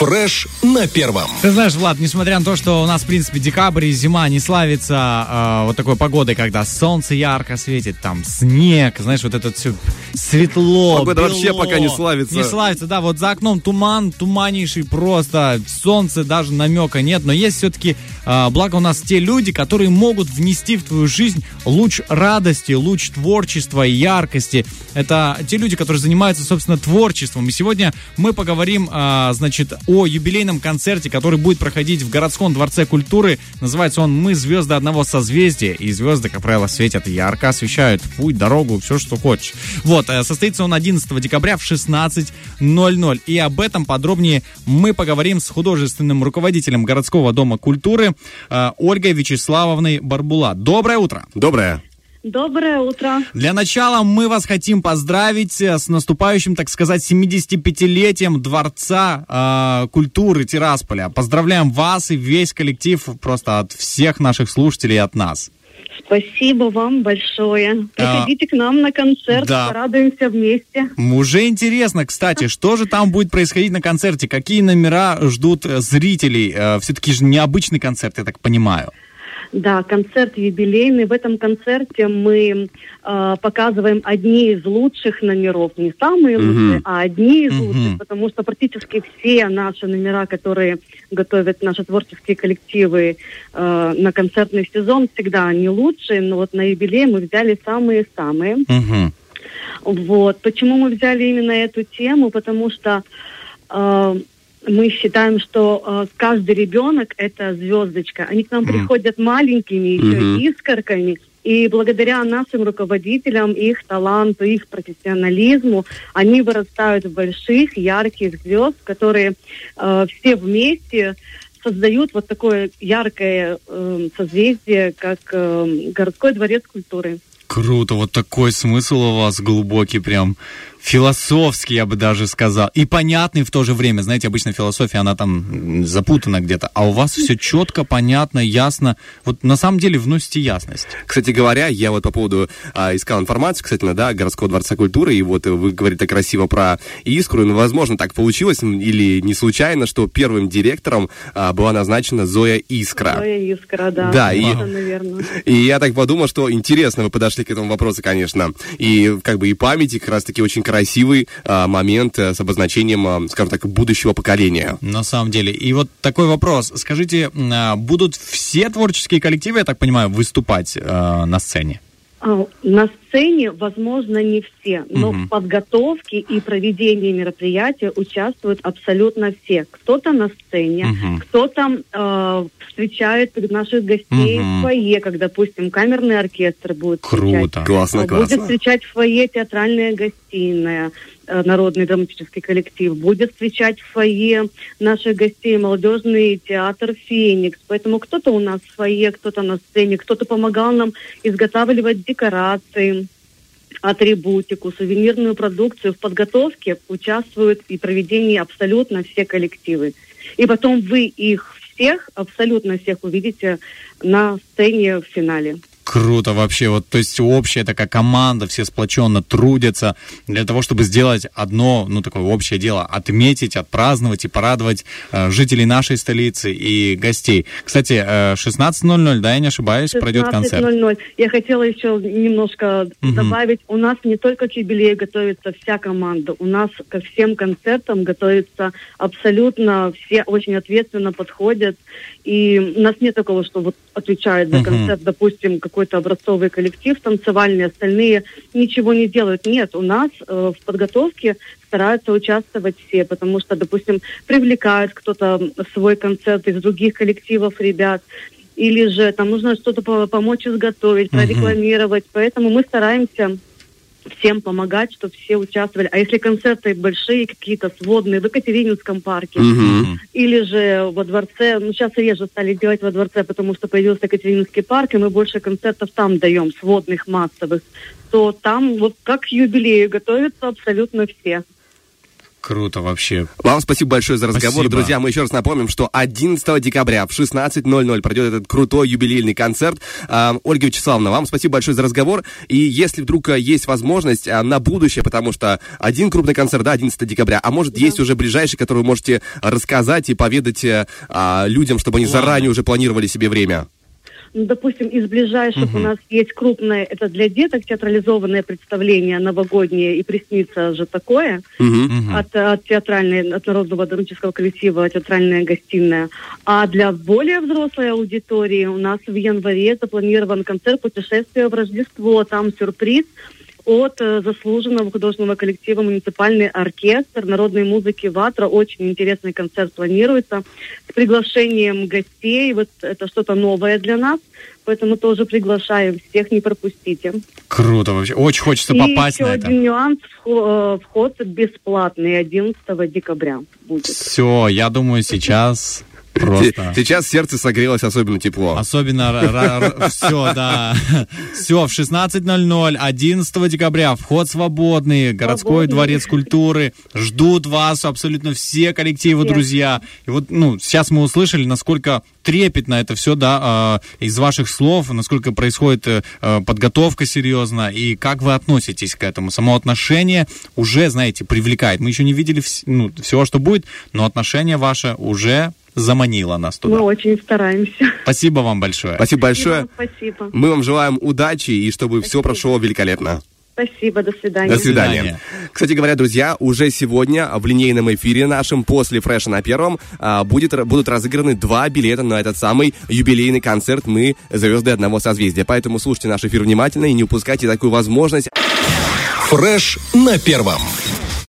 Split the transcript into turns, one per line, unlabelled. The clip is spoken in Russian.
Фреш на первом.
Ты знаешь, Влад, несмотря на то, что у нас, в принципе, декабрь и зима не славится э, вот такой погодой, когда солнце ярко светит, там снег, знаешь, вот это все светло,
Погода
бело.
вообще пока не славится.
Не славится, да, вот за окном туман, туманнейший просто, солнце даже намека нет, но есть все-таки, э, благо у нас те люди, которые могут внести в твою жизнь луч радости, луч творчества и яркости. Это те люди, которые занимаются, собственно, творчеством. И сегодня мы поговорим, э, значит, о юбилейном концерте, который будет проходить в городском дворце культуры. Называется он «Мы звезды одного созвездия». И звезды, как правило, светят ярко, освещают путь, дорогу, все, что хочешь. Вот, э, состоится он 11 декабря в 16.00. И об этом подробнее мы поговорим с художественным руководителем городского дома культуры э, Ольгой Вячеславовной Барбула. Доброе утро!
Доброе.
Доброе утро.
Для начала мы вас хотим поздравить э, с наступающим, так сказать, 75-летием Дворца э, культуры Тирасполя. Поздравляем вас и весь коллектив просто от всех наших слушателей и от нас.
Спасибо вам большое. Приходите к нам на концерт,
да.
порадуемся вместе.
Уже интересно, кстати, что же там будет происходить на концерте? Какие номера ждут э, зрителей? Э, Все-таки же необычный концерт, я так понимаю.
Да, концерт юбилейный. В этом концерте мы э, показываем одни из лучших номеров. Не самые
Мгм.
лучшие, а одни из
Мгм.
лучших, потому что практически все наши номера, которые готовят наши творческие коллективы э, на концертный сезон, всегда они лучшие. Но вот на юбилей мы взяли самые-самые.
Мгм.
Вот. Почему мы взяли именно эту тему? Потому что э, мы считаем, что э, каждый ребенок это звездочка. Они к нам
Мгм.
приходят маленькими, еще
Мгм.
искорками. И благодаря нашим руководителям, их таланту, их профессионализму, они вырастают в больших, ярких звезд, которые э, все вместе создают вот такое яркое э, созвездие, как э, городской дворец культуры.
Круто, вот такой смысл у вас глубокий, прям философский, я бы даже сказал. И понятный в то же время. Знаете, обычно философия, она там запутана где-то. А у вас все четко, понятно, ясно. Вот на самом деле вносите ясность.
Кстати говоря, я вот по поводу а, искал информацию, кстати, да, городского дворца культуры, и вот вы говорите красиво про искру, ну, возможно, так получилось, или не случайно, что первым директором а, была назначена Зоя Искра.
Зоя Искра, да.
Да, и-
верно.
И я так подумал, что интересно вы подошли к этому вопросу, конечно. И как бы и памяти как раз-таки очень красивый а, момент э, с обозначением, а, скажем так, будущего поколения.
На самом деле. И вот такой вопрос. Скажите, а, будут все творческие коллективы, я так понимаю, выступать э, на сцене?
А, На сцене, возможно, не все, но
Мгм.
в подготовке и проведении мероприятия участвуют абсолютно все. Кто-то на сцене,
Мгм.
кто-то э, встречает наших гостей
Мгм.
в фойе, как, допустим, камерный оркестр будет встречать.
Круто.
Классно,
А,
классно.
Будет встречать в фойе театральная гостиная, э, народный драматический коллектив. Будет встречать в фойе наших гостей молодежный театр «Феникс». Поэтому кто-то у нас в фойе, кто-то на сцене, кто-то помогал нам изготавливать декорации, атрибутику, сувенирную продукцию. В подготовке участвуют и проведении абсолютно все коллективы. И потом вы их всех, абсолютно всех увидите на сцене в финале.
Круто вообще. Вот, то есть общая такая команда, все сплоченно трудятся для того, чтобы сделать одно, ну, такое общее дело, отметить, отпраздновать и порадовать э, жителей нашей столицы и гостей. Кстати, э, 16.00, да, я не ошибаюсь, пройдет концерт.
16.00. Я хотела еще немножко
Мгм.
добавить. У нас не только к юбилею готовится вся команда. У нас ко всем концертам готовится абсолютно все очень ответственно подходят. И у нас нет такого, что вот отвечает за
Мгм.
концерт, допустим, какой-то образцовый коллектив танцевальный, остальные ничего не делают. Нет, у нас э, в подготовке стараются участвовать все, потому что, допустим, привлекают кто-то свой концерт из других коллективов ребят, или же там нужно что-то по- помочь изготовить, прорекламировать. Поэтому мы стараемся всем помогать, чтобы все участвовали. А если концерты большие, какие-то сводные в Екатерининском парке,
Мгм.
или же во дворце, ну сейчас реже стали делать во дворце, потому что появился Екатерининский парк, и мы больше концертов там даем, сводных, массовых, то там вот как к юбилею готовятся абсолютно все.
Круто вообще.
Вам спасибо большое за разговор.
Спасибо.
Друзья, мы еще раз напомним, что 11 декабря в 16.00 пройдет этот крутой юбилейный концерт. А, Ольга Вячеславовна, вам спасибо большое за разговор. И если вдруг а, есть возможность а, на будущее, потому что один крупный концерт, да, 11 декабря, а может есть уже ближайший, который вы можете рассказать и поведать а, людям, чтобы они
Ладно.
заранее уже планировали себе время.
Ну, допустим, из ближайших у нас есть крупное, это для деток театрализованное представление новогоднее, и приснится же такое,
Мгм.
от, от театральной, от народного драматического коллектива «Театральная гостиная». А для более взрослой аудитории у нас в январе запланирован концерт «Путешествие в Рождество». Там сюрприз от э, заслуженного художественного коллектива «Муниципальный оркестр народной музыки «Ватра». Очень интересный концерт планируется с приглашением гостей. Вот это что-то новое для нас, поэтому тоже приглашаем всех, не пропустите.
Круто вообще. Очень хочется
И
попасть
еще
на это.
один нюанс, э, вход бесплатный 11 декабря будет.
Все, я думаю, сейчас просто...
Сейчас сердце согрелось особенно тепло.
Особенно все, да. Все, в 16.00, 11 декабря, вход свободный, городской дворец культуры. Ждут вас абсолютно все коллективы, друзья. И вот, ну, сейчас мы услышали, насколько трепетно это все, да, э, из ваших слов, насколько происходит э, подготовка серьезно, и как вы относитесь к этому. Само отношение уже, знаете, привлекает. Мы еще не видели ну, всего, что будет, но отношение ваше уже заманило нас туда.
Мы очень стараемся.
Спасибо вам большое.
Спасибо большое.
Спасибо.
Мы вам желаем удачи и чтобы все прошло великолепно.
Спасибо, до свидания.
До свидания.
свидания.
Кстати говоря, друзья, уже сегодня в линейном эфире нашем после фреша на первом а, будет, будут разыграны два билета на этот самый юбилейный концерт «Мы звезды одного созвездия». Поэтому слушайте наш эфир внимательно и не упускайте такую возможность.
Фреш на первом.